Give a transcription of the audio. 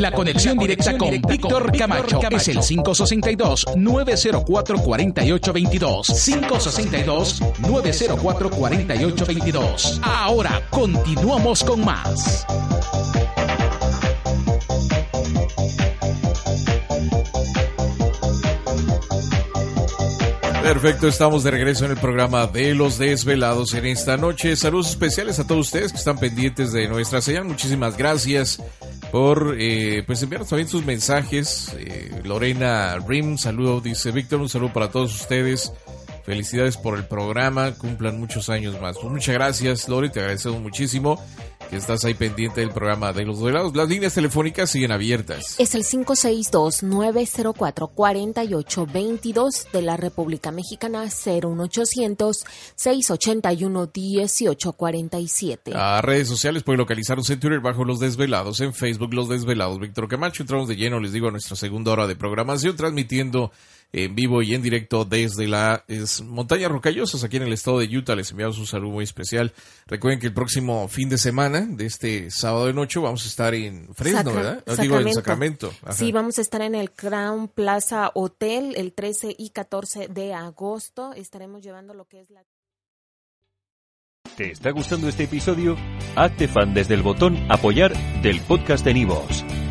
La conexión directa con Víctor Camacho es el 562-904-4822. 562-904-4822. Ahora continuamos con más. Perfecto, estamos de regreso en el programa de Los Desvelados en esta noche. Saludos especiales a todos ustedes que están pendientes de nuestra señal. Muchísimas gracias por eh, pues enviarnos también sus mensajes. Eh, Lorena Rim, saludo, dice Víctor, un saludo para todos ustedes. Felicidades por el programa, cumplan muchos años más. Pues muchas gracias, Lori, te agradecemos muchísimo que estás ahí pendiente del programa de los duelados. Las líneas telefónicas siguen abiertas. Es el 562-904-4822 de la República Mexicana, 01800-681-1847. A redes sociales pueden localizarnos en Twitter bajo Los Desvelados, en Facebook Los Desvelados. Víctor Camacho, entramos de lleno, les digo, a nuestra segunda hora de programación, transmitiendo en vivo y en directo desde las montañas rocallosas aquí en el estado de Utah. Les enviamos un saludo muy especial. Recuerden que el próximo fin de semana de este sábado de noche vamos a estar en Fresno, ¿verdad? No, digo en Sacramento. Sí, vamos a estar en el Crown Plaza Hotel el 13 y 14 de agosto. Estaremos llevando lo que es la... ¿Te está gustando este episodio? Hazte fan desde el botón apoyar del podcast de Nivos.